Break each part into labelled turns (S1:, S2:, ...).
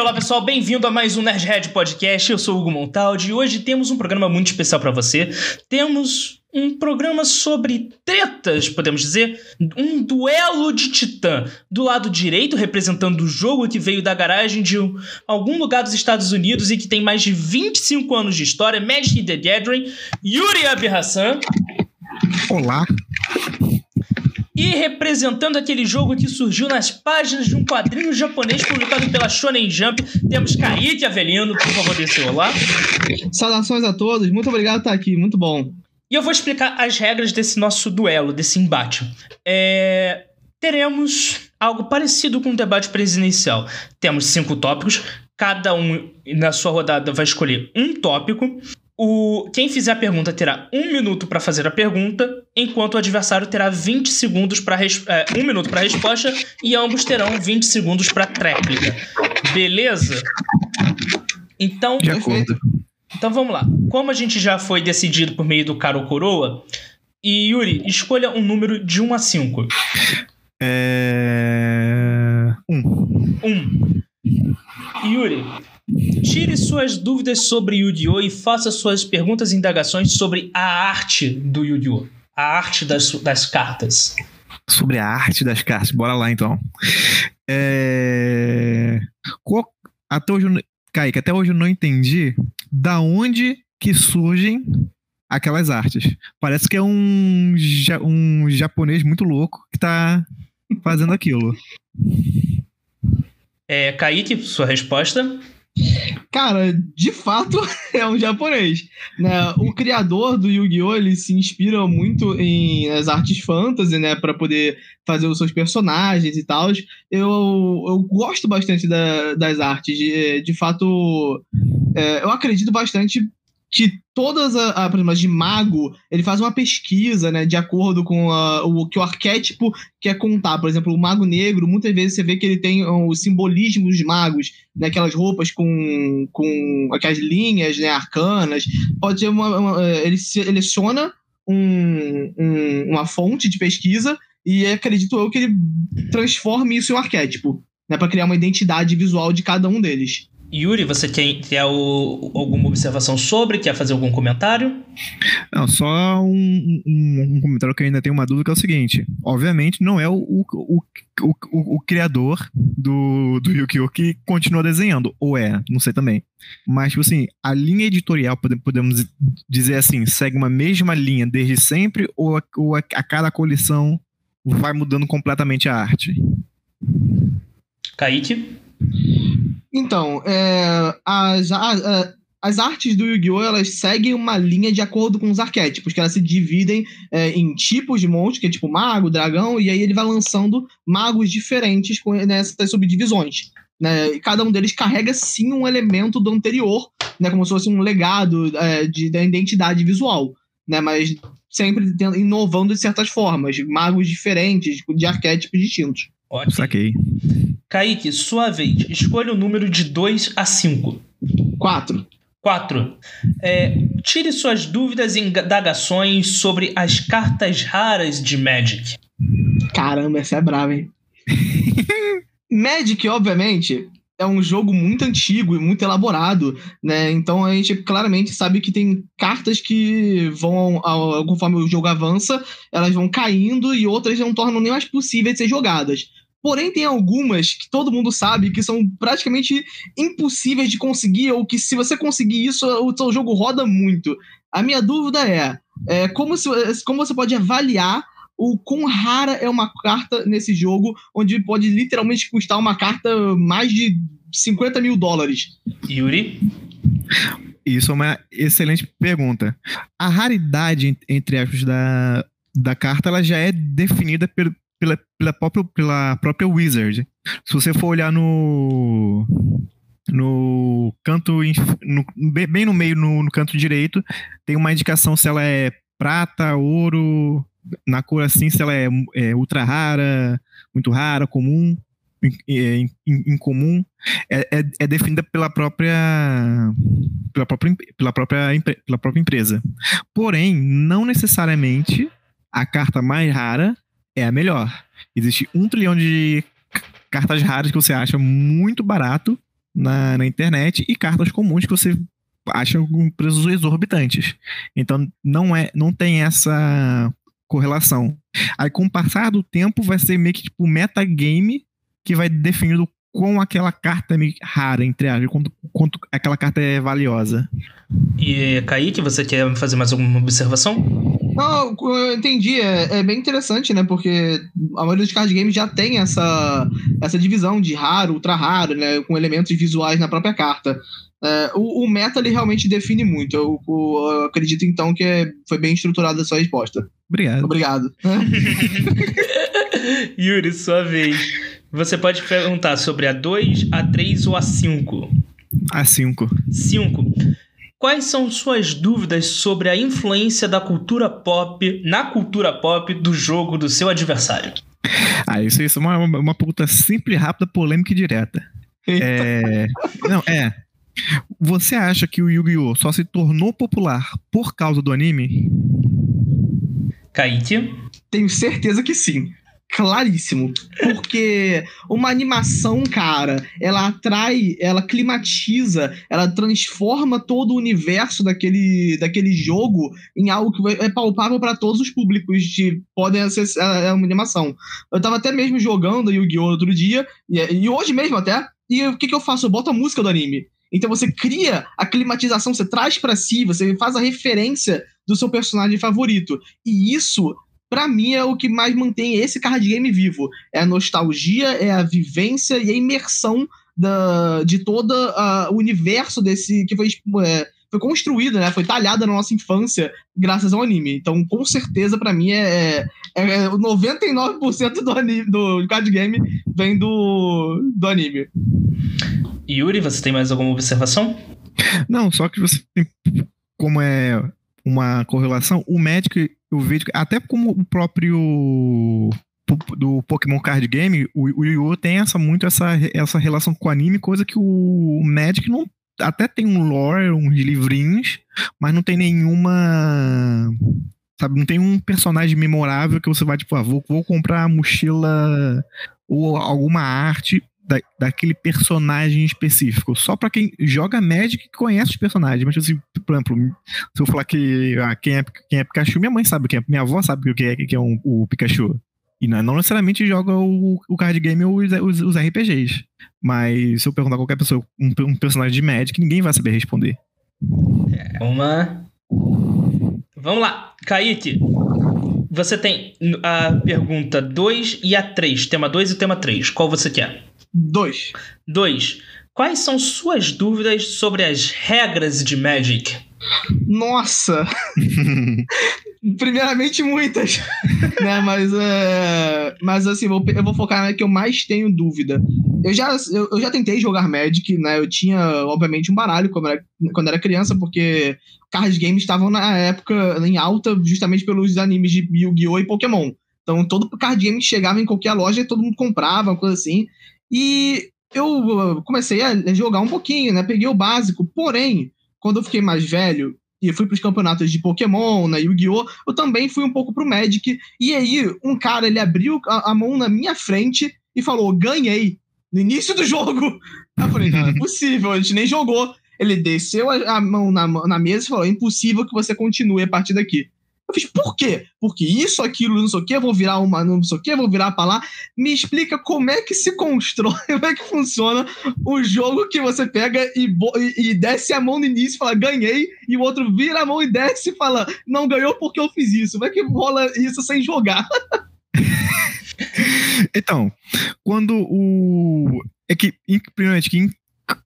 S1: olá pessoal, bem-vindo a mais um Nerdhead Podcast. Eu sou Hugo Montaldi e hoje temos um programa muito especial para você. Temos um programa sobre tretas, podemos dizer, um duelo de titã. Do lado direito, representando o jogo que veio da garagem de algum lugar dos Estados Unidos e que tem mais de 25 anos de história, Magic the Gathering, Yuri Abirassan.
S2: Olá.
S1: E representando aquele jogo que surgiu nas páginas de um quadrinho japonês publicado pela Shonen Jump, temos Kaique Avelino, por favor, dê seu olá.
S3: Saudações a todos, muito obrigado por estar aqui, muito bom.
S1: E eu vou explicar as regras desse nosso duelo, desse embate. É... Teremos algo parecido com o debate presidencial. Temos cinco tópicos, cada um na sua rodada vai escolher um tópico o, quem fizer a pergunta terá um minuto para fazer a pergunta, enquanto o adversário terá 20 segundos para é, um minuto para a resposta e ambos terão 20 segundos para tréplica. Beleza? Então,
S2: De acordo.
S1: Então vamos lá. Como a gente já foi decidido por meio do caro coroa, e Yuri, escolha um número de 1 a 5.
S2: É. 1.
S1: 1. Yuri, Tire suas dúvidas sobre Yu-Gi-Oh! e faça suas perguntas e indagações sobre a arte do Yu-Gi-Oh! A arte das, das cartas.
S2: Sobre a arte das cartas. Bora lá, então. É... Qual... Até hoje, Kaique, até hoje eu não entendi da onde que surgem aquelas artes. Parece que é um, um japonês muito louco que tá fazendo aquilo.
S1: É, Kaique, sua resposta?
S3: Cara, de fato é um japonês. Né? O criador do Yu-Gi-Oh! ele se inspira muito em as artes fantasy, né? Pra poder fazer os seus personagens e tal. Eu, eu gosto bastante da, das artes. De, de fato, é, eu acredito bastante que todas as, por de mago, ele faz uma pesquisa, né, de acordo com a, o que o arquétipo quer contar. Por exemplo, o mago negro, muitas vezes você vê que ele tem o simbolismo dos magos, né, aquelas roupas com, com aquelas linhas, né, arcanas. Pode ser uma, uma ele seleciona um, um, uma fonte de pesquisa e acredito eu que ele transforme isso em um arquétipo, né, para criar uma identidade visual de cada um deles.
S1: Yuri, você tem, tem alguma observação sobre? Quer fazer algum comentário?
S2: Não, só um, um, um, comentário que eu ainda tenho uma dúvida, que é o seguinte. Obviamente, não é o, o, o, o criador do, do Yu-Gi-Oh! que continua desenhando. Ou é, não sei também. Mas, tipo assim, a linha editorial, podemos dizer assim, segue uma mesma linha desde sempre? Ou a, ou a, a cada coleção vai mudando completamente a arte?
S1: Kaique?
S3: Então, é, as, a, as artes do Yu-Gi-Oh! elas seguem uma linha de acordo com os arquétipos, que elas se dividem é, em tipos de monstros, que é tipo mago, dragão, e aí ele vai lançando magos diferentes com, nessas subdivisões. Né? E cada um deles carrega sim um elemento do anterior, né? como se fosse um legado é, de, da identidade visual. Né? Mas sempre inovando de certas formas, magos diferentes, de arquétipos distintos.
S1: Ótimo.
S2: Saquei.
S1: Kaique, sua vez. Escolha o número de 2 a 5.
S3: 4.
S1: 4. É, tire suas dúvidas e indagações sobre as cartas raras de Magic.
S3: Caramba, essa é brava, hein? Magic, obviamente, é um jogo muito antigo e muito elaborado, né? Então a gente claramente sabe que tem cartas que vão, conforme o jogo avança, elas vão caindo e outras não tornam nem mais possíveis de ser jogadas. Porém, tem algumas que todo mundo sabe que são praticamente impossíveis de conseguir, ou que se você conseguir isso, o seu jogo roda muito. A minha dúvida é, é como, se, como você pode avaliar o quão rara é uma carta nesse jogo, onde pode literalmente custar uma carta mais de 50 mil dólares.
S1: Yuri?
S2: Isso é uma excelente pergunta. A raridade, entre aspas, da, da carta, ela já é definida pelo, pela, pela, própria, pela própria Wizard. Se você for olhar no no canto no, bem no meio no, no, canto direito tem uma indicação se ela é prata ouro na cor assim se ela é, é ultra rara muito rara comum incomum é, é, é, definida pela própria pela própria pela própria pela própria empresa porém não necessariamente a carta mais rara é a melhor. Existe um trilhão de cartas raras que você acha muito barato na, na internet e cartas comuns que você acha com preços exorbitantes. Então não é, não tem essa correlação. Aí com o passar do tempo vai ser meio que tipo metagame que vai definir com aquela carta rara, entre aspas, quanto, quanto aquela carta é valiosa.
S1: E Kaique, você quer fazer mais alguma observação?
S3: Não, eu entendi. É, é, bem interessante, né? Porque a maioria dos card games já tem essa, essa divisão de raro, ultra raro, né? Com elementos visuais na própria carta. É, o, o, meta ele realmente define muito. Eu, eu, eu acredito então que é, foi bem estruturada a sua resposta.
S2: Obrigado.
S3: Obrigado.
S1: Yuri, sua vez. Você pode perguntar sobre a 2, a 3 ou a 5.
S2: A 5.
S1: 5. Quais são suas dúvidas sobre a influência da cultura pop na cultura pop do jogo do seu adversário?
S2: Ah, isso, isso é uma, uma pergunta simples, rápida, polêmica e direta. É, não, é. Você acha que o Yu-Gi-Oh! só se tornou popular por causa do anime?
S1: Kaique?
S3: Tenho certeza que sim claríssimo. Porque uma animação, cara, ela atrai, ela climatiza, ela transforma todo o universo daquele, daquele jogo em algo que é palpável para todos os públicos que podem acessar é uma animação. Eu tava até mesmo jogando Yu-Gi-Oh! outro dia, e, e, hoje mesmo até, e o que, que eu faço? Eu boto a música do anime. Então você cria a climatização, você traz para si, você faz a referência do seu personagem favorito. E isso para mim é o que mais mantém esse card game vivo. É a nostalgia, é a vivência e a imersão da, de todo uh, o universo desse que foi, é, foi construído, né? Foi talhada na nossa infância graças ao anime. Então, com certeza, para mim, é, é, é 99% do, anime, do card game vem do, do anime.
S1: Yuri, você tem mais alguma observação?
S2: Não, só que você como é uma correlação, o Magic eu vejo, até como o próprio do Pokémon Card Game, o, o Yu tem essa, muito essa, essa relação com o anime, coisa que o Magic não. Até tem um lore, uns livrinhos, mas não tem nenhuma. Sabe, não tem um personagem memorável que você vai, tipo, ah, vou, vou comprar a mochila ou alguma arte da, daquele personagem específico. Só para quem joga Magic e conhece os personagens. Mas, assim, por exemplo, se eu falar que ah, quem, é, quem é Pikachu, minha mãe sabe quem é. Minha avó sabe o que é, que é um, o Pikachu. E não, não necessariamente joga o, o card game ou os, os, os, RPGs. Mas se eu perguntar a qualquer pessoa um, um personagem de Magic, ninguém vai saber responder.
S1: Uma. Vamos lá, Kaique. Você tem a pergunta 2 e a 3. Tema 2 e tema 3. Qual você quer?
S3: Dois.
S1: Dois. Quais são suas dúvidas sobre as regras de Magic?
S3: Nossa! Primeiramente, muitas. né? Mas, é... Mas assim, vou, eu vou focar na que eu mais tenho dúvida. Eu já, eu, eu, já tentei jogar Magic, né? Eu tinha, obviamente, um baralho quando era, quando era criança, porque card games estavam na época em alta justamente pelos animes de Yu-Gi-Oh! e Pokémon. Então, todo card game chegava em qualquer loja e todo mundo comprava, uma coisa assim. E eu uh, comecei a jogar um pouquinho, né? Peguei o básico. Porém, quando eu fiquei mais velho e fui para os campeonatos de Pokémon, na Yu-Gi-Oh!, eu também fui um pouco pro Magic. E aí, um cara, ele abriu a, a mão na minha frente e falou: ganhei. No início do jogo. Eu falei: não, é possível, a gente nem jogou. Ele desceu a, a mão na, na mesa e falou: é impossível que você continue a partir daqui. Eu fiz, por quê? Porque isso, aquilo, não sei o quê, vou virar uma, não sei o quê, vou virar pra lá. Me explica como é que se constrói, como é que funciona o jogo que você pega e, e, e desce a mão no início e fala, ganhei, e o outro vira a mão e desce e fala, não ganhou porque eu fiz isso. Como é que rola isso sem jogar?
S2: então, quando o. É que, primeiramente, que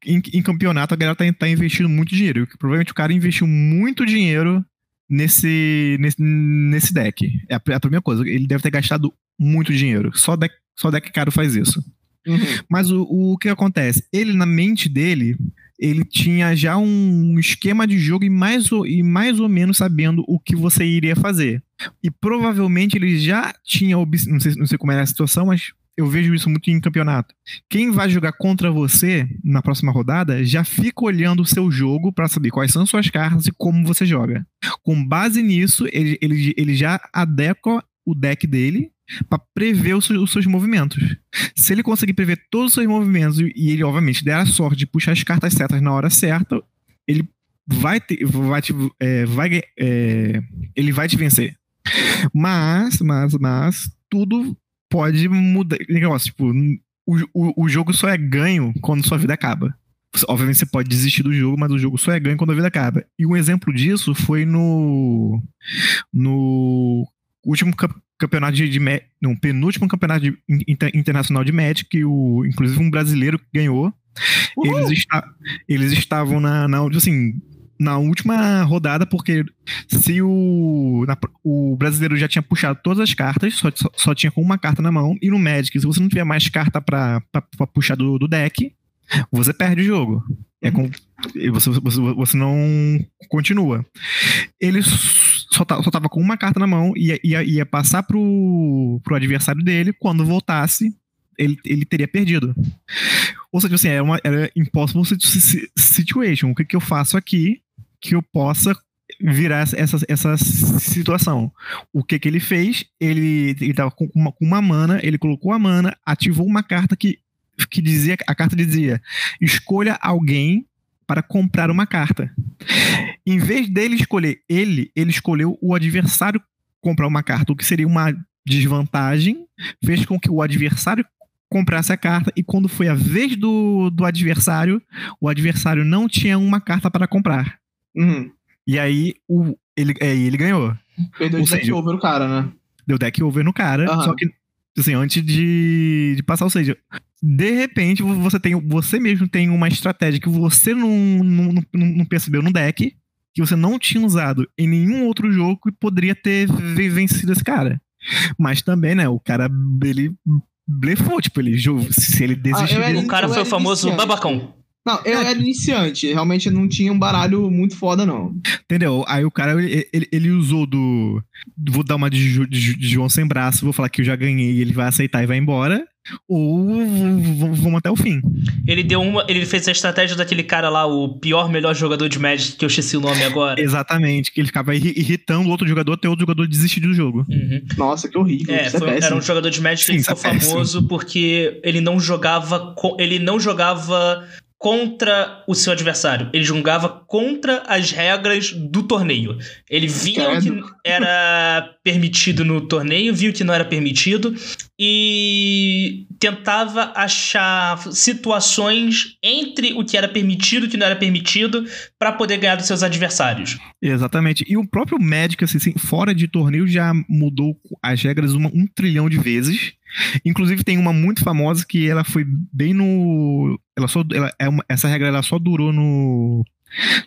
S2: em, em, campeonato a galera tá, tá investindo muito dinheiro. Provavelmente o cara investiu muito dinheiro nesse, nesse, nesse deck. É a, a, primeira coisa. Ele deve ter gastado muito dinheiro. Só deck, só deck caro faz isso. Uhum. Mas o, o que acontece? Ele, na mente dele, ele tinha já um esquema de jogo e mais, e mais ou menos sabendo o que você iria fazer. E provavelmente ele já tinha. Não sei, não sei como era a situação, mas eu vejo isso muito em campeonato. Quem vai jogar contra você na próxima rodada já fica olhando o seu jogo para saber quais são suas cartas e como você joga. Com base nisso, ele, ele, ele já adequa o deck dele para prever os, os, seus movimentos. Se ele conseguir prever todos os seus movimentos e ele, obviamente, der a sorte de puxar as cartas certas na hora certa, ele vai ter, vai, te, é, vai é, ele vai te vencer. Mas, mas, mas, tudo pode mudar. Negócio, tipo, o, o, o jogo só é ganho quando sua vida acaba. Obviamente você pode desistir do jogo, mas o jogo só é ganho quando a vida acaba. E um exemplo disso foi no. No último campeonato de, de não, penúltimo campeonato de, inter, internacional de Magic, que o, inclusive um brasileiro ganhou. Eles, está, eles estavam na, na assim, na última rodada, porque se o, na, o brasileiro já tinha puxado todas as cartas, só, só, tinha com uma carta na mão, e no Magic, se você não tiver mais carta para puxar do, do deck, você perde o jogo. É com, você, você, você não continua. Ele só, só tava com uma carta na mão e ia, ia, ia passar pro, pro adversário dele. Quando voltasse, ele, ele teria perdido. Ou seja, assim, era, uma, era impossible situation. O que, que eu faço aqui que eu possa virar essa, essa situação. O que que ele fez? Ele, ele tava com uma, com uma mana, ele colocou a mana, ativou uma carta que que dizia, a carta dizia: escolha alguém para comprar uma carta. Em vez dele escolher ele, ele escolheu o adversário comprar uma carta, o que seria uma desvantagem, fez com que o adversário comprasse a carta e quando foi a vez do, do adversário, o adversário não tinha uma carta para comprar.
S3: Uhum.
S2: E aí o, ele, é, ele ganhou.
S3: Perdeu o deck over no cara, né?
S2: Deu deck over no cara, uhum. só que assim, antes de, de passar, ou seja, de repente você tem você mesmo tem uma estratégia que você não, não, não, não percebeu no deck, que você não tinha usado em nenhum outro jogo e poderia ter vencido esse cara. Mas também, né, o cara, ele blefou, tipo, ele, se ele desistiu...
S1: Ah, o cara foi o famoso babacão.
S3: Não, eu era iniciante, realmente não tinha um baralho muito foda, não.
S2: Entendeu? Aí o cara, ele, ele, ele usou do. Vou dar uma de, de, de, João sem braço, vou falar que eu já ganhei ele vai aceitar e vai embora. Ou vamos até o fim.
S1: Ele deu uma. Ele fez a estratégia daquele cara lá, o pior, melhor jogador de Magic, que eu esqueci o nome agora.
S2: Exatamente, que ele ficava irritando o outro jogador até o outro jogador desistir do jogo.
S1: Uhum.
S3: Nossa, que horrível.
S1: É, foi, é era um jogador de Magic Sim, que ficou é famoso porque ele não jogava. Ele não jogava contra o seu adversário. Ele jogava contra as regras do torneio. Ele via o que era permitido no torneio, viu o que não era permitido e tentava achar situações entre o que era permitido e o que não era permitido para poder ganhar dos seus adversários.
S2: Exatamente. E o próprio Magic, assim, fora de torneio, já mudou as regras uma, um trilhão de vezes. Inclusive tem uma muito famosa que ela foi bem no. Ela só, ela, é essa regra ela só durou no.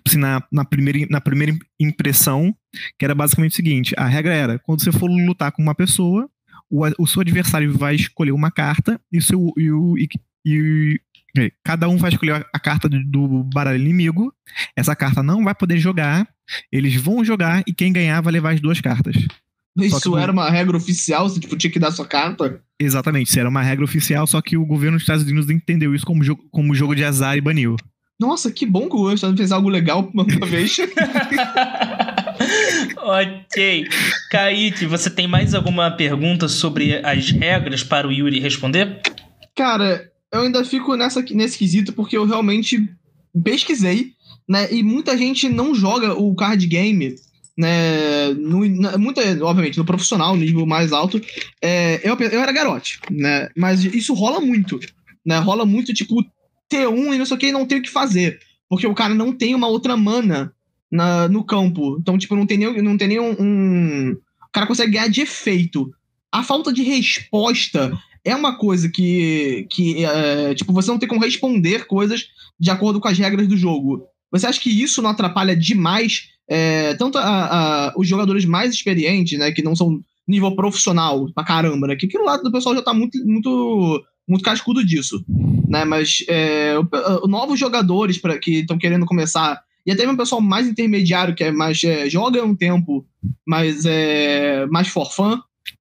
S2: Assim, na, na, primeira, na primeira impressão, que era basicamente o seguinte: a regra era, quando você for lutar com uma pessoa, o, o seu adversário vai escolher uma carta e, seu, e, o, e, e cada um vai escolher a carta do baralho inimigo. Essa carta não vai poder jogar. Eles vão jogar e quem ganhar vai levar as duas cartas.
S3: Isso era uma regra oficial? Você tipo, tinha que dar sua carta?
S2: Exatamente, isso era uma regra oficial, só que o governo dos Estados Unidos entendeu isso como jogo, como jogo de azar e baniu.
S3: Nossa, que bom que o governo dos Estados Unidos fez algo legal uma vez.
S1: ok. Kaique, você tem mais alguma pergunta sobre as regras para o Yuri responder?
S3: Cara, eu ainda fico nessa, nesse quesito porque eu realmente pesquisei, né? E muita gente não joga o card game né, no, muita, obviamente, no profissional, no nível mais alto, é, eu, eu era garote, né, mas isso rola muito, né, rola muito, tipo, T1 e não sei o que, não tem o que fazer, porque o cara não tem uma outra mana na, no campo, então, tipo, não tem nem, não tem nem um. O cara consegue ganhar de efeito. A falta de resposta é uma coisa que, que é, tipo, você não tem como responder coisas de acordo com as regras do jogo. Você acha que isso não atrapalha demais é, tanto a, a, os jogadores mais experientes, né, que não são nível profissional pra caramba, né, que aqui no lado do pessoal já tá muito, muito, muito cascudo disso, né, mas é, novos jogadores para que estão querendo começar e até mesmo o pessoal mais intermediário, que é mais é, joga um tempo, mas é mais for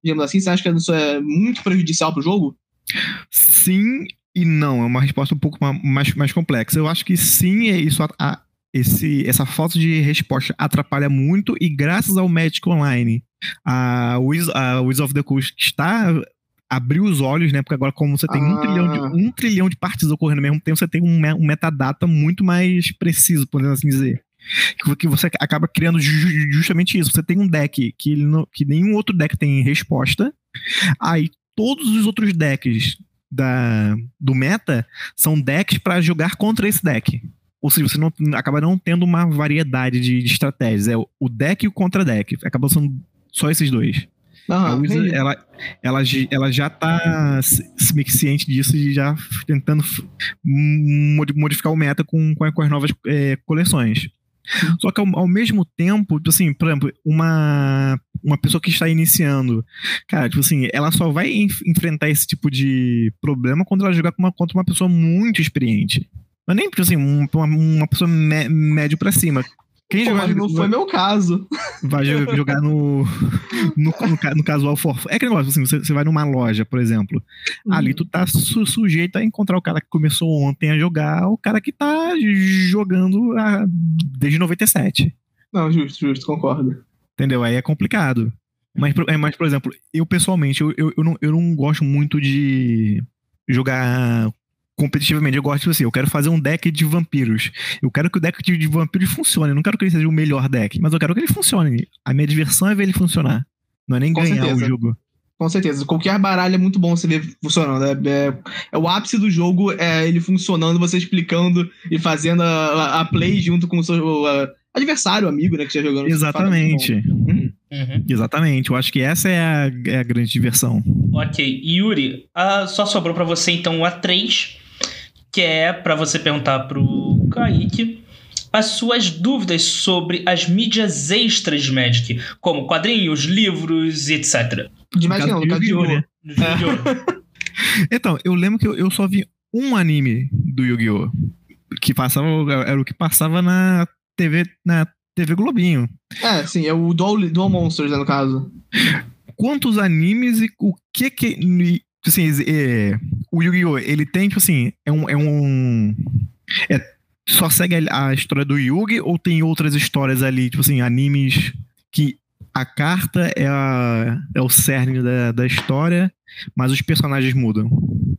S3: digamos assim, você acha que isso é muito prejudicial pro jogo?
S2: Sim e não, é uma resposta um pouco mais, mais complexa. Eu acho que sim, é isso a, esse, essa falta de resposta atrapalha muito e graças ao Magic Online a Wiz, a Wiz of the Coast está abriu os olhos, né? Porque agora, como você tem um,
S3: Ah.
S2: trilhão de, um trilhão de partes ocorrendo ao mesmo tempo, você tem um, um metadata muito mais preciso, podemos assim dizer. Que- você acaba criando ju- ju- justamente isso. Você tem um deck que, não- que nenhum outro deck tem resposta. Aí todos os outros decks da, do meta são decks para jogar contra esse deck. Ou seja, você não, acaba não tendo uma variedade de, de estratégias. É o, o deck e o contra-deck. Acabam sendo só esses dois.
S3: Aham,
S2: A Wizard, ela, ela, ela já tá meio que ciente disso e já tentando modificar o meta com, com, as novas é, coleções. Só que ao, ao mesmo tempo, tipo assim, por exemplo, uma, uma pessoa que está iniciando, cara, tipo assim, ela só vai enf- enfrentar esse tipo de problema quando ela jogar com uma, contra uma pessoa muito experiente. Não é nem, tipo assim, um- uma, uma pessoa médio pra cima. Quem
S3: Pô,
S2: jogar,
S3: não foi meu caso.
S2: vai jo- jogar no, no, no, no casual for. É aquele negócio assim, você, você vai numa loja, por exemplo. Ali tu tá su- sujeito a encontrar o cara que começou ontem a jogar, o cara que tá jogando ah, desde 97.
S3: Não, justo, justo, concordo.
S2: Entendeu? Aí é complicado. Mas, por- é, mas por exemplo, eu pessoalmente, eu, eu, eu, não, eu não gosto muito de jogar competitivamente. Eu gosto, tipo assim, eu quero fazer um deck de vampiros. Eu quero que o deck de, vampiros funcione. Eu não quero que ele seja o melhor deck, mas eu quero que ele funcione. A minha diversão é ver ele funcionar. Não é nem
S3: Com
S2: ganhar
S3: certeza.
S2: o jogo.
S3: Com certeza. Qualquer baralho é muito bom você ver funcionando. É, é- é o ápice do jogo, é ele funcionando, você explicando e fazendo a, a- play junto com o seu a- adversário, amigo, né, que esteja jogando.
S2: Exatamente.
S3: Uhum.
S1: Uhum.
S2: Exatamente. Eu acho que essa é a, é a grande diversão.
S1: Ok, Yuri, ah, só sobrou pra você então a 3, que é pra você perguntar pro Kaique as suas dúvidas sobre as mídias extras de Magic, como quadrinhos, livros e etc.
S3: De Magic não, no caso de
S2: Yu-Gi-Oh, né?
S1: Yu-Gi-Oh!
S2: Então, eu lembro que eu, eu só vi um anime do Yu-Gi-Oh! Que passava, era o que passava na TV, na TV Globinho.
S3: É, sim, é o Dual, Dual Monsters, né, no caso.
S2: Quantos animes e o que que. E, Assim, é, o Yu-Gi-Oh! ele tem, tipo assim, é um. É um é, só segue a, a história do Yugi ou tem outras histórias ali, tipo assim, animes que a carta é, a, é o cerne da, da história, mas os personagens mudam?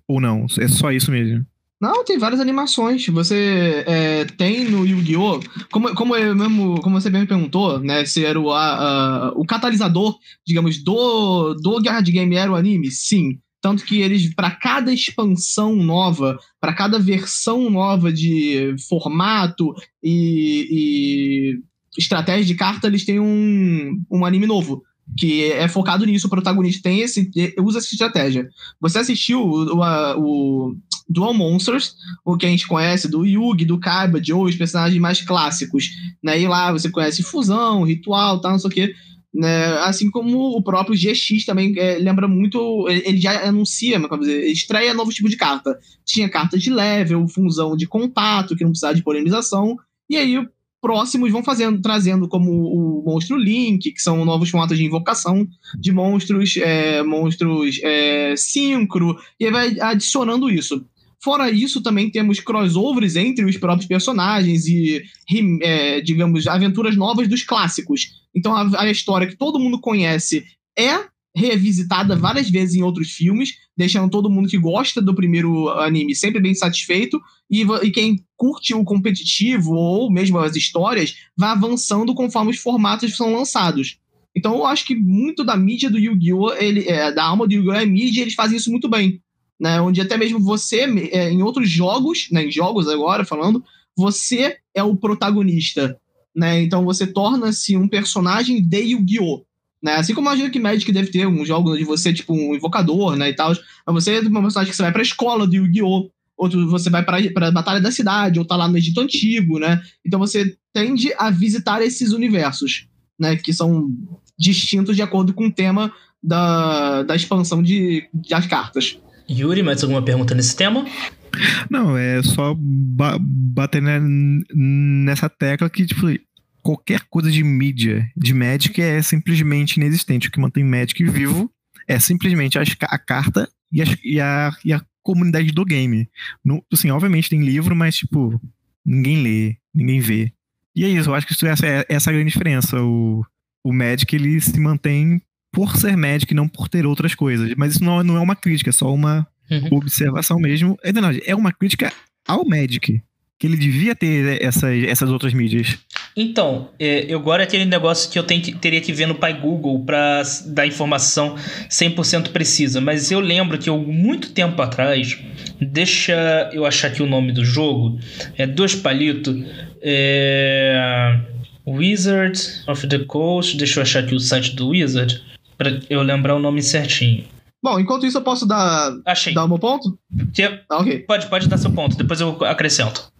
S2: Ou não? É só isso mesmo?
S3: Não, tem várias animações. Você é, tem no Yu-Gi-Oh! Como, como, eu mesmo, como você mesmo perguntou, né? Se era o, a- a- o catalisador, digamos, do, do Guerra Game era o anime? Sim. Tanto que eles, para cada expansão nova, para cada versão nova de formato e, e estratégia de carta, eles têm um, um anime novo. Que é focado nisso, o protagonista tem esse, usa essa estratégia. Você assistiu o, o, o Dual Monsters, o que a gente conhece do Yugi, do Kaiba, de os personagens mais clássicos. Né? E lá você conhece Fusão, Ritual, tal, não sei o quê. Né? Assim como o próprio GX também é, lembra muito. Ele já anuncia, como dizer, ele estreia novo tipo de carta. Tinha carta de level, função de contato, que não precisava de polemização. E aí próximos vão fazendo, trazendo como o monstro Link, que são novos formatos de invocação de monstros, é, monstros é, sincro, e aí vai adicionando isso. Fora isso, também temos crossovers entre os próprios personagens e, é, digamos, aventuras novas dos clássicos. Então a, a história que todo mundo conhece é revisitada várias vezes em outros filmes, deixando todo mundo que gosta do primeiro anime sempre bem satisfeito, e, e quem curte o competitivo ou mesmo as histórias vai avançando conforme os formatos são lançados. Então eu acho que muito da mídia do Yu-Gi-Oh! é, da alma do Yu-Gi-Oh! é mídia, e eles fazem isso muito bem né, onde até mesmo você, é, em outros jogos, né, em jogos agora falando, você é o protagonista, né, então você torna-se um personagem de Yu-Gi-Oh! Né, assim como imagino que Magic deve ter um jogo de você, tipo, um invocador, né, e tal, mas você é um personagem que você vai pra escola do Yu-Gi-Oh! Outro você vai pra, pra Batalha da Cidade, ou tá lá no Egito Antigo, né, então você tende a visitar esses universos, né, que são distintos de acordo com o tema da, da expansão de, das cartas.
S1: Yuri, mais alguma pergunta nesse tema?
S2: Não, é só ba- bater ne- nessa tecla que, tipo, qualquer coisa de mídia, de Magic, é simplesmente inexistente. O que mantém Magic vivo é simplesmente a carta e, as- e a, e a comunidade do game. No, assim, obviamente tem livro, mas, tipo, ninguém lê, ninguém vê. E é isso, eu acho que isso, essa é essa é a grande diferença. O, o Magic ele se mantém por ser Magic, não por ter outras coisas. Mas isso não, não é uma crítica, é só uma
S1: Uhum.
S2: observação mesmo. É é uma crítica ao Magic. Que ele devia ter essas, essas outras mídias.
S1: Então, é, agora é aquele negócio que eu tenho teria que ver no pai Google pra s- dar informação 100% precisa. Mas eu lembro que eu, muito tempo atrás, deixa eu achar aqui o nome do jogo, é dois palitos, é... Wizard of the Coast, deixa eu achar aqui o site do Wizard, pra eu lembrar o nome certinho.
S3: Bom, enquanto isso eu posso dar,
S1: Achei.
S3: dar o meu ponto?
S1: Que-
S3: Tá, ok.
S1: Pode, pode dar seu ponto, depois eu acrescento.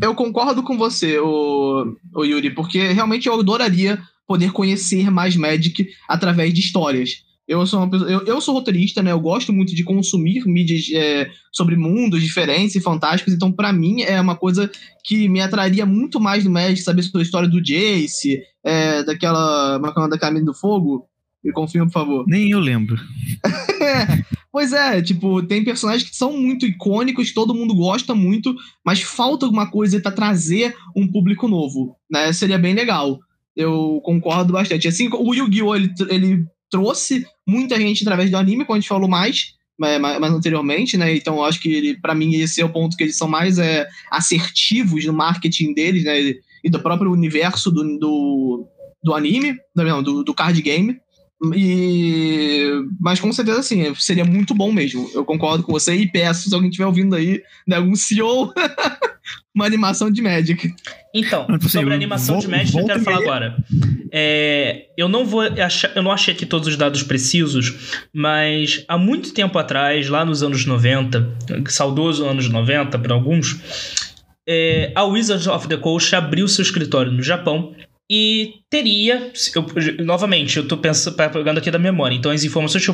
S3: Eu concordo com você, o, o Yuri, porque realmente eu adoraria poder conhecer mais Magic através de histórias. Eu sou, uma pessoa, eu, eu sou roteirista, né? Eu gosto muito de consumir mídias é, sobre mundos diferentes e fantásticos, então pra mim é uma coisa que me atraria muito mais no Magic, saber sobre a história do Jace, é, daquela. Como é é da Caminho do Fogo. Me confirma, por favor.
S2: Nem eu lembro.
S3: Pois é, tipo, tem personagens que são muito icônicos, todo mundo gosta muito, mas falta alguma coisa pra trazer um público novo, né? Seria bem legal. Eu concordo bastante. Assim, o Yu-Gi-Oh! Ele, ele trouxe muita gente através do anime, como a gente falou mais, mais, anteriormente, né? Então acho que ele, para mim, esse é o ponto que eles são mais é, assertivos no marketing deles, né? E do próprio universo do, do, do anime, não, do, do card game. E... Mas com certeza, assim, seria muito bom mesmo. Eu concordo com você e peço, se alguém estiver ouvindo aí, né, algum CEO, uma animação de Magic.
S1: Então,
S2: tipo assim,
S1: sobre a animação de Magic, eu quero falar agora. É, eu não vou achar, eu não achei aqui todos os dados precisos, mas há muito tempo atrás, lá nos anos 90, saudoso anos 90 para alguns, é, a Wizards of the Coast abriu seu escritório no Japão e teria, eu- novamente, eu tô pensando, pegando aqui da memória, então as informações que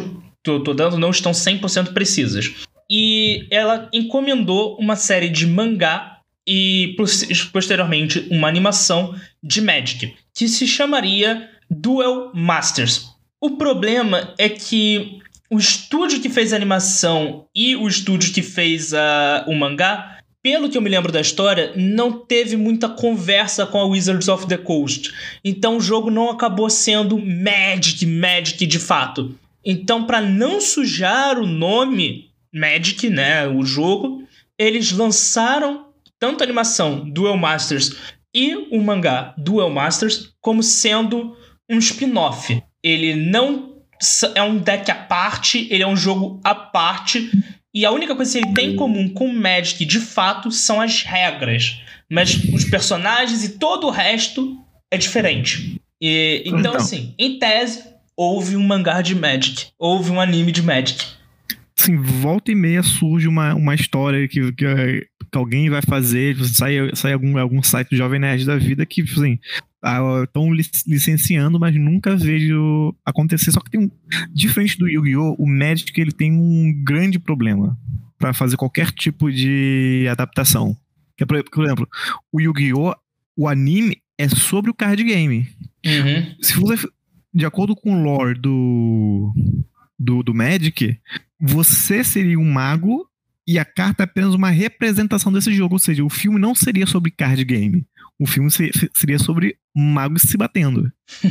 S1: eu tô dando não estão 100% precisas. E ela encomendou uma série de mangá e pos- posteriormente uma animação de Magic, que se chamaria Duel Masters. O problema é que o estúdio que fez a animação e o estúdio que fez a, o mangá, pelo que eu me lembro da história, não teve muita conversa com a Wizards of the Coast. Então o jogo não acabou sendo Magic, Magic de fato. Então, para não sujar o nome Magic, né, o jogo, eles lançaram tanto a animação Duel Masters e o mangá Duel Masters como sendo um spin-off. Ele não é um deck à parte, ele é um jogo à parte. E a única coisa que ele tem em comum com o Magic, de fato, são as regras. Mas os personagens e todo o resto é diferente. E- então,
S2: Então.
S1: assim, em tese, houve um mangá de Magic. Houve um anime de Magic.
S2: Assim, volta e meia surge uma, uma história que, que, que alguém vai fazer, sai, sai algum, algum site do Jovem Nerd da vida que, assim, estão licenciando, mas nunca vejo acontecer. Só que tem um. Diferente do Yu-Gi-Oh!, o Magic ele tem um grande problema para fazer qualquer tipo de adaptação. Que é, por por exemplo, o Yu-Gi-Oh!, o anime é sobre o card game
S1: Uhum.
S2: se você, de acordo com o lore do, do, do Magic, você seria um mago e a carta é apenas uma representação desse jogo. Ou seja, o filme não seria sobre card game. O filme se- se- seria sobre magos se batendo.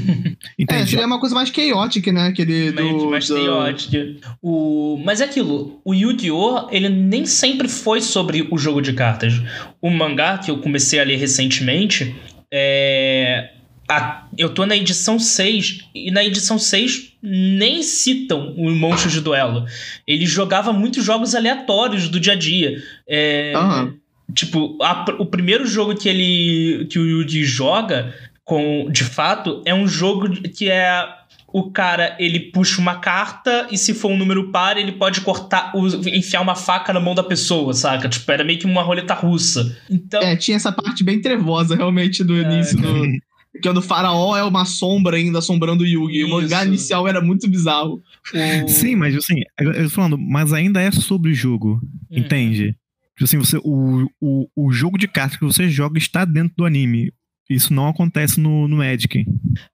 S3: É,
S2: Entende?
S3: seria uma coisa mais chaotic, né? Aquele
S1: mais,
S3: do.
S1: mais
S3: do-
S1: chaotic. O... Mas é aquilo, o Yu-Gi-Oh! ele nem sempre foi sobre o jogo de cartas. O mangá que eu comecei a ler recentemente, é... a- eu tô na edição 6, e na edição 6 nem citam o monstro de duelo. Ele jogava muitos jogos aleatórios do dia a dia. É...
S3: Aham.
S1: Tipo, a- o primeiro jogo que ele. que o Yuji joga, com, de fato, é um jogo que é. O cara, ele puxa uma carta e se for um número par, ele pode cortar, o- enfiar uma faca na mão da pessoa, saca? Tipo, era meio que uma roleta russa. Então,
S3: É, tinha essa parte bem trevosa, realmente, do início do. Que é do faraó é uma sombra ainda assombrando o Yugi. O mangá
S1: Isso.
S3: inicial era muito bizarro.
S1: o-
S2: Sim, mas assim, eu eu tô falando, mas ainda é sobre o jogo.
S1: Hum.
S2: Entende? Tipo assim, você, o, o, o jogo de cartas que você joga está dentro do anime. Isso não acontece no, no Magic.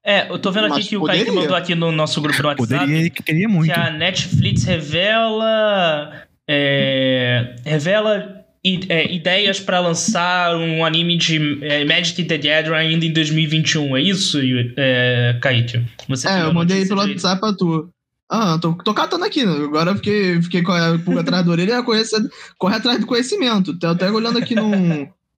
S1: É, eu tô vendo aqui
S3: Mas
S1: que o Kaique
S3: poderia.
S1: mandou aqui no nosso grupo no WhatsApp.
S2: Poderia queria muito.
S1: que a Netflix revela. é, revela é, ideias para lançar um anime de é, Magic the Gathering ainda em 2021. É isso, é, Kaique?
S3: Você é, eu mandei pelo WhatsApp pra tu. Ah, tô, tô catando aqui. Né? Agora fiquei, fiquei com a pulga atrás da orelha e corre atrás do conhecimento. Tô até olhando aqui no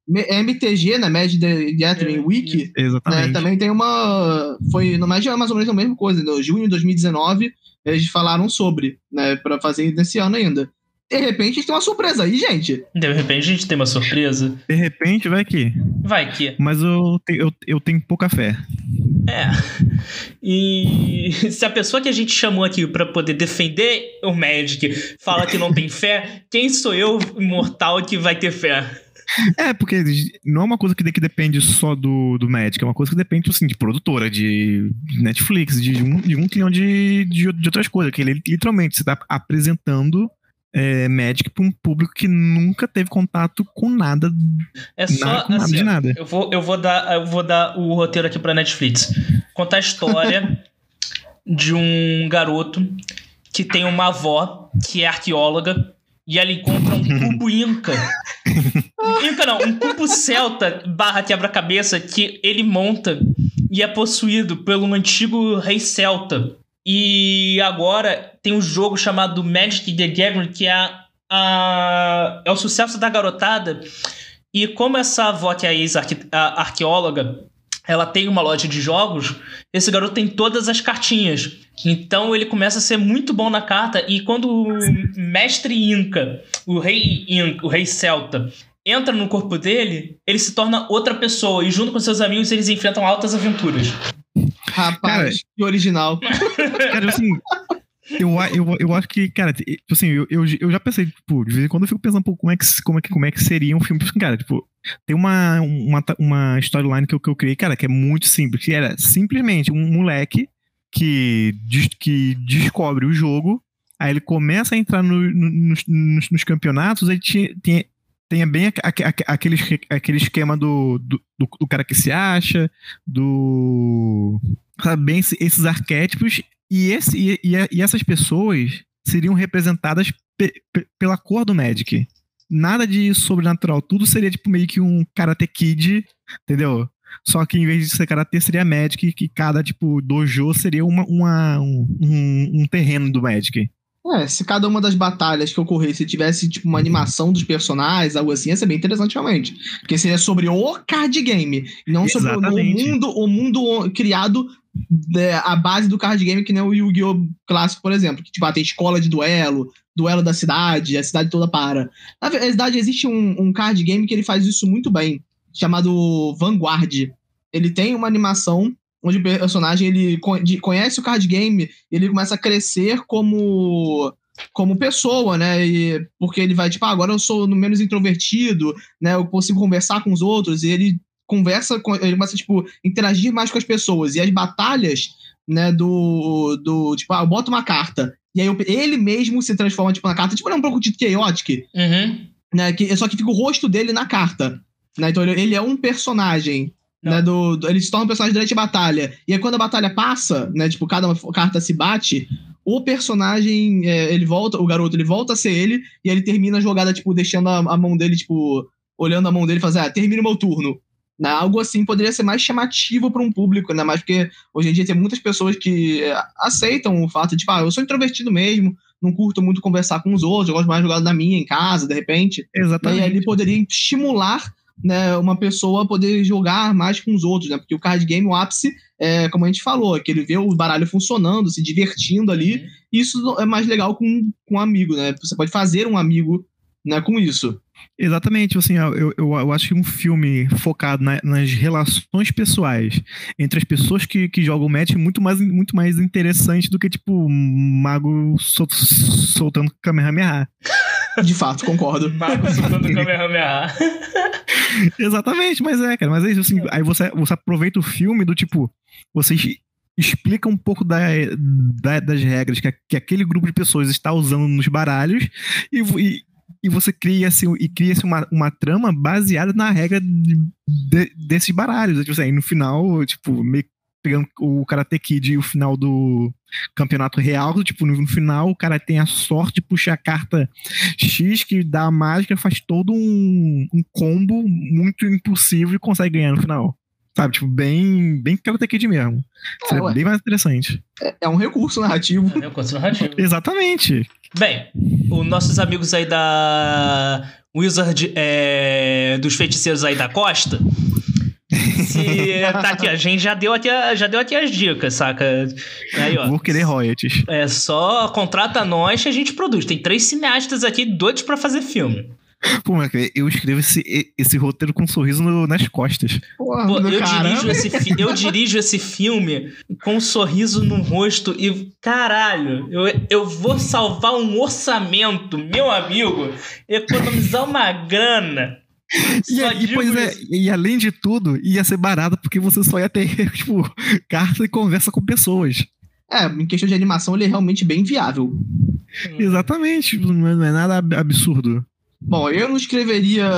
S3: MTG, né? Magic the Gathering é, Wiki.
S2: Exatamente.
S3: Né, também tem uma. Foi no mais, mais ou menos a mesma coisa. No junho de 2019, eles falaram sobre, né? Pra fazer nesse ano ainda. De repente a gente tem uma surpresa aí, gente.
S1: De repente a gente tem uma surpresa.
S2: De repente vai que.
S1: Vai que.
S2: Mas eu, te, eu, eu tenho pouca fé.
S1: É. E se a pessoa que a gente chamou aqui para poder defender o Magic fala que não tem fé, quem sou eu, imortal, que vai ter fé?
S2: É, porque não é uma coisa que, depende só do, do Magic, é uma coisa que depende, assim, de produtora, de Netflix, de um, de um trilhão de, de, de outras coisas, que ele literalmente está apresentando é, Magic para um público que nunca teve contato com nada.
S1: É só nada, assim, nada de nada. Eu vou, eu vou dar, eu vou dar o roteiro aqui para Netflix. Contar a história de um garoto que tem uma avó que é arqueóloga e ela encontra um cubo inca. inca não, um cubo celta barra quebra-cabeça que ele monta e é possuído pelo antigo rei celta. E agora tem um jogo chamado Magic the Gathering, que é, a, a, é o sucesso da garotada. E como essa avó, que é a ex-arqueóloga, ela tem uma loja de jogos, esse garoto tem todas as cartinhas. Então ele começa a ser muito bom na carta. E quando o mestre Inca, o rei Inca, o rei Celta, entra no corpo dele, ele se torna outra pessoa. E junto com seus amigos eles enfrentam altas aventuras.
S3: Rapaz, cara, que original.
S2: Cara, assim, eu, eu, eu acho que, cara, tipo assim, eu, eu, eu já pensei, tipo, de vez em quando eu fico pensando pouco como é que, como é que, como é que seria um filme. Tipo, cara, tipo, tem uma, uma, uma storyline que eu, que eu criei, cara, que é muito simples, que era simplesmente um moleque que, que descobre o jogo, aí ele começa a entrar no, no, nos, nos, campeonatos, aí tinha, tinha, tenha bem aquele, aquele esquema do, do, do, cara que se acha, do. Sabe, bem esses arquétipos, e, esse, e, e essas pessoas seriam representadas pe, pe, pela cor do Magic. Nada de sobrenatural, tudo seria tipo meio que um Karate Kid, entendeu? Só que em vez de ser Karate, seria Magic, que cada tipo dojo seria uma, uma um, um, um terreno do Magic.
S3: É, se cada uma das batalhas que ocorresse tivesse, tipo, uma animação dos personagens, algo assim, ia ser bem interessante, realmente. Porque seria sobre o card game, não Exatamente. sobre o mundo, o mundo criado é, a base do card game, que nem o Yu-Gi-Oh! clássico, por exemplo. Que, tipo, ah, tem escola de duelo, duelo da cidade, a cidade toda para. Na verdade, existe um, um card game que ele faz isso muito bem, chamado Vanguard. Ele tem uma animação onde o personagem ele conhece o card game e ele começa a crescer como como pessoa, né? E, porque ele vai tipo, ah, agora eu sou menos introvertido, né? Eu consigo conversar com os outros e ele conversa, com, ele começa tipo interagir mais com as pessoas e as batalhas, né? Do do tipo, ah, eu boto uma carta e aí eu, ele mesmo se transforma tipo na carta, tipo é um pouco de chaotic,
S1: uhum.
S3: né? Que só que fica o rosto dele na carta, né? Então ele, ele é um personagem né, do, do, ele se torna um personagem durante a batalha. E aí, quando a batalha passa, né? Tipo, cada carta se bate, o personagem, é, ele volta, o garoto, ele volta a ser ele, e ele termina a jogada, tipo, deixando a, a mão dele, tipo, olhando a mão dele e fazendo, ah, termina o meu turno. Né? Algo assim poderia ser mais chamativo para um público, ainda mais porque hoje em dia tem muitas pessoas que é, aceitam o fato de, tipo, ah, eu sou introvertido mesmo, não curto muito conversar com os outros, eu gosto mais de jogar na minha, em casa, de repente.
S2: Exatamente.
S3: E aí ele poderia estimular né, uma pessoa poder jogar mais com os outros, né? Porque o card game, o ápice, é, como a gente falou, é que ele vê o baralho funcionando, se divertindo ali. Uhum. Isso é mais legal com, com um amigo, né? Você pode fazer um amigo né, com isso.
S2: Exatamente, assim, eu, eu, eu acho que um filme focado na, nas relações pessoais entre as pessoas que, que jogam match é muito mais, muito mais interessante do que, tipo, um mago sol, soltando Kamehameha.
S3: De fato, concordo.
S1: Mago soltando Kamehameha.
S2: Exatamente, mas é, cara. Mas é isso, assim, aí você, você aproveita o filme do tipo, você explica um pouco da, da, das regras que, que aquele grupo de pessoas está usando nos baralhos e, e, e você cria assim, e cria assim, uma, uma trama baseada na regra de, de, desses baralhos. Tipo assim, no final, tipo, meio pegando o Karate Kid e o final do campeonato real, tipo, no final o cara tem a sorte de puxar a carta X que dá a mágica, faz todo um, um combo muito impossível e consegue ganhar no final. Sabe, tipo, bem, bem Karate Kid mesmo.
S3: É,
S2: Seria
S3: ué.
S2: bem mais interessante.
S3: É, é um recurso narrativo.
S1: É um recurso narrativo.
S2: Exatamente.
S1: Bem, os nossos amigos aí da Wizard é, dos feiticeiros aí da costa. Se tá aqui, a gente já deu aqui, já deu aqui as dicas, saca? Aí, ó.
S2: Vou querer royalties.
S1: É só contrata nós que a gente produz. Tem três cineastas aqui doidos pra fazer filme.
S2: Pô, mas eu escrevo esse, esse roteiro com um sorriso no- nas costas.
S3: Porra,
S1: Pô, eu,
S3: caramba.
S1: dirijo esse fi- eu dirijo esse filme com um sorriso no rosto e, caralho, eu, eu vou salvar um orçamento, meu amigo, economizar uma grana.
S2: E, e,
S1: digo
S2: pois é, e além de tudo, ia ser barato porque você só ia ter, tipo, carta e conversa com pessoas.
S3: É, em questão de animação, ele é realmente bem viável.
S2: Exatamente, não é, não é nada ab- absurdo.
S3: Bom, eu não escreveria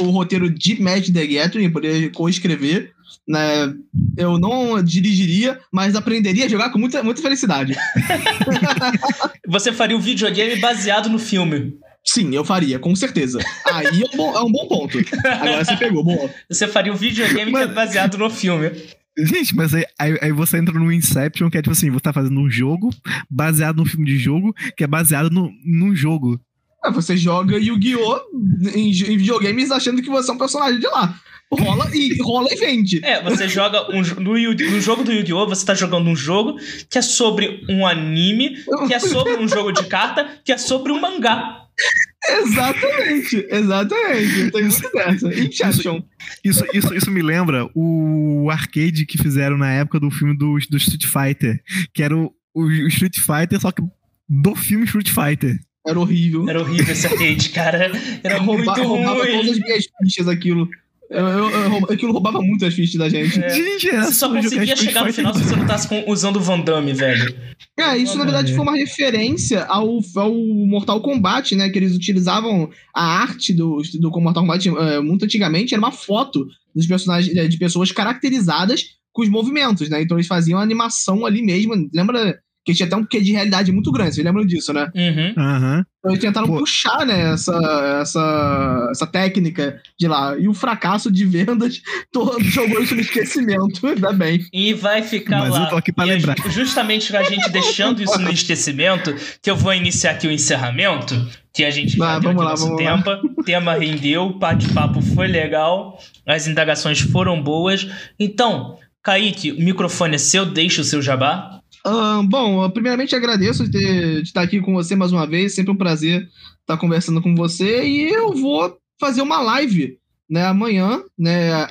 S3: o roteiro de Magic the Gathering, poderia co-escrever. Né? Eu não dirigiria, mas aprenderia a jogar com muita, muita felicidade.
S1: Você faria um videogame baseado no filme.
S3: Sim, eu faria, com certeza. Aí é um bom, é um bom ponto. Agora você pegou, boa.
S1: Você faria um videogame que é
S2: Mas-
S1: baseado no filme.
S2: Gente, mas aí, aí, aí você entra no Inception, que é tipo assim, você tá fazendo um jogo baseado num filme de jogo, que é baseado no, num jogo.
S3: É, você joga Yu-Gi-Oh! Em, em videogames achando que você é um personagem de lá. Rola e, rola e vende.
S1: É, você joga um, no, no jogo do Yu-Gi-Oh! Você tá jogando um jogo que é sobre um anime, que é sobre um jogo de carta, que é sobre um mangá.
S3: Exatamente, exatamente. Tem muito dessa. Inception.
S2: Isso, isso, isso me lembra o arcade que fizeram na época do filme do, do Street Fighter, que era o, o, Street Fighter, só que do filme Street Fighter.
S3: Era horrível.
S1: Era horrível esse arcade, cara. Era muito
S3: Rouba- roubava todas
S1: ruim.
S3: as minhas fichas aquilo. Eu, eu- eu aquilo roubava muito as fichas da gente.
S1: É.
S2: Gente, era
S1: Você só conseguia chegar no final se você não tivesse com- usando o Van Damme, velho.
S3: É, isso na verdade foi uma referência ao, ao Mortal Kombat, né? Que eles utilizavam a arte do, do Mortal Kombat eh, muito antigamente, era uma foto dos personagens, eh, de pessoas caracterizadas com os movimentos, né? Então eles faziam a animação ali mesmo. Lembra que tinha até um quê de realidade muito grande, vocês lembram disso, né?
S1: Uhum.
S2: Aham.
S3: Então eles tentaram
S2: Pô.
S3: puxar, né, essa, essa, essa técnica de lá. E o fracasso de vendas to- jogou isso no esquecimento, ainda bem.
S1: E vai ficar
S2: Mas
S1: lá.
S2: eu tô aqui pra
S1: E é
S2: lembrar.
S1: ju- justamente a gente deixando isso no esquecimento, que eu vou iniciar aqui o encerramento, que a gente
S3: Vai,
S1: já deu
S3: vamos
S1: aqui
S3: lá,
S1: nosso
S3: vamos lá.
S1: tempo. O tema rendeu, o bate-papo foi legal, as indagações foram boas. Então, Kaique, o microfone é seu, deixa o seu jabá.
S3: Bom, eu primeiramente agradeço de, ter- de estar aqui com você mais uma vez. Sempre um prazer estar conversando com você. E eu vou fazer uma live né, amanhã, né?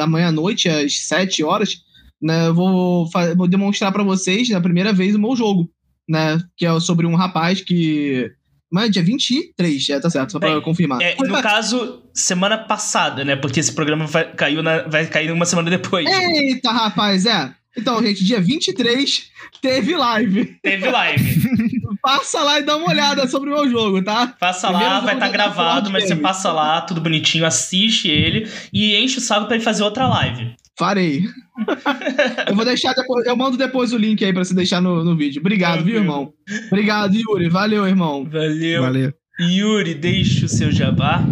S3: Amanhã à noite, às 7 horas. Né, eu vou, vou demonstrar para vocês, na primeira vez, o meu jogo. Né, que é sobre um rapaz que. Mas é dia 23, é, tá certo, só pra
S1: Bem,
S3: confirmar.
S1: É, no caso, semana passada, né? Porque esse programa vai, caiu na- vai cair uma semana depois.
S3: Eita, rapaz, é. Então, gente, dia 23 teve live.
S1: Teve live.
S3: Passa lá e dá uma olhada sobre o meu jogo, tá?
S1: Passa
S3: Primeiro
S1: lá, vai estar
S3: do
S1: gravado, mas você passa lá, tudo bonitinho, assiste ele e enche o saco pra ele fazer outra live.
S3: Farei. eu vou deixar depois, eu mando depois o link aí pra você deixar no, no vídeo. Obrigado, viu, irmão? Obrigado, Yuri. Valeu, irmão.
S1: Valeu.
S2: Valeu.
S1: Yuri, deixa o seu jabá.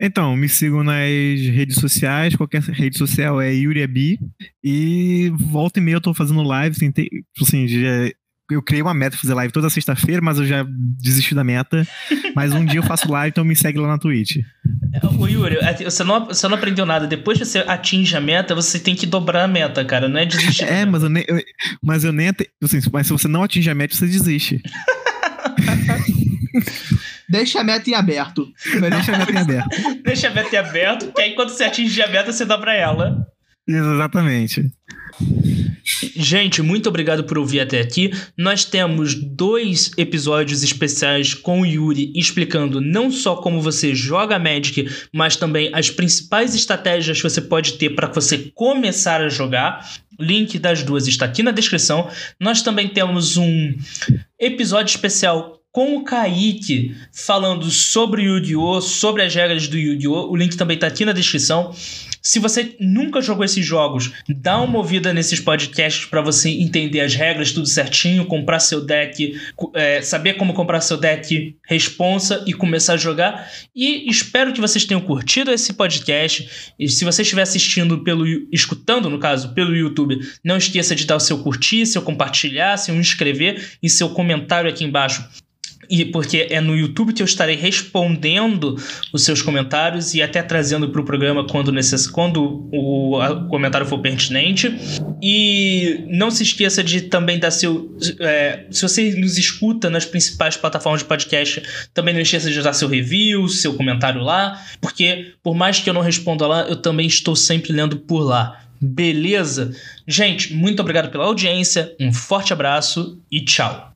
S2: Então, me sigam nas redes sociais, qualquer rede social é YuriAbi. E volta e meia eu tô fazendo live, tentei, assim, já, eu criei uma meta de fazer live toda sexta-feira, mas eu já desisti da meta. Mas um dia eu faço live, então me segue lá na Twitch.
S1: Ô Yuri, é, você não, você não aprendeu nada. Depois que você atinge a meta, você tem que dobrar a meta, cara. Não é desistir.
S2: É, mas eu nem, eu- mas eu nem, assim, mas se você não atinge a meta, você desiste.
S3: Deixa a meta em aberto.
S2: Deixa a meta em aberto.
S1: Deixa a meta em aberto, que aí quando você atingir a meta, você dobra ela.
S2: Exatamente.
S1: Gente, muito obrigado por ouvir até aqui. Nós temos dois episódios especiais com o Yuri explicando não só como você joga Magic, mas também as principais estratégias que você pode ter para você começar a jogar. Link das duas está aqui na descrição. Nós também temos um episódio especial com o Kaique falando sobre Yu-Gi-Oh!, sobre as regras do Yu-Gi-Oh! O link também está aqui na descrição. Se você nunca jogou esses jogos, dá uma ouvida nesses podcasts para você entender as regras tudo certinho, comprar seu deck, é, saber como comprar seu deck responsa e começar a jogar. E espero que vocês tenham curtido esse podcast. E se você estiver assistindo pelo escutando no caso pelo YouTube, não esqueça de dar o seu curtir, seu compartilhar, seu inscrever e seu comentário aqui embaixo e porque é no YouTube que eu estarei respondendo os seus comentários e até trazendo para o programa quando, necess... quando o comentário for pertinente. E não se esqueça de também dar seu. É, se você nos escuta nas principais plataformas de podcast, também não esqueça de dar seu review, seu comentário lá, porque por mais que eu não responda lá, eu também estou sempre lendo por lá. Beleza? Gente, muito obrigado pela audiência, um forte abraço e tchau.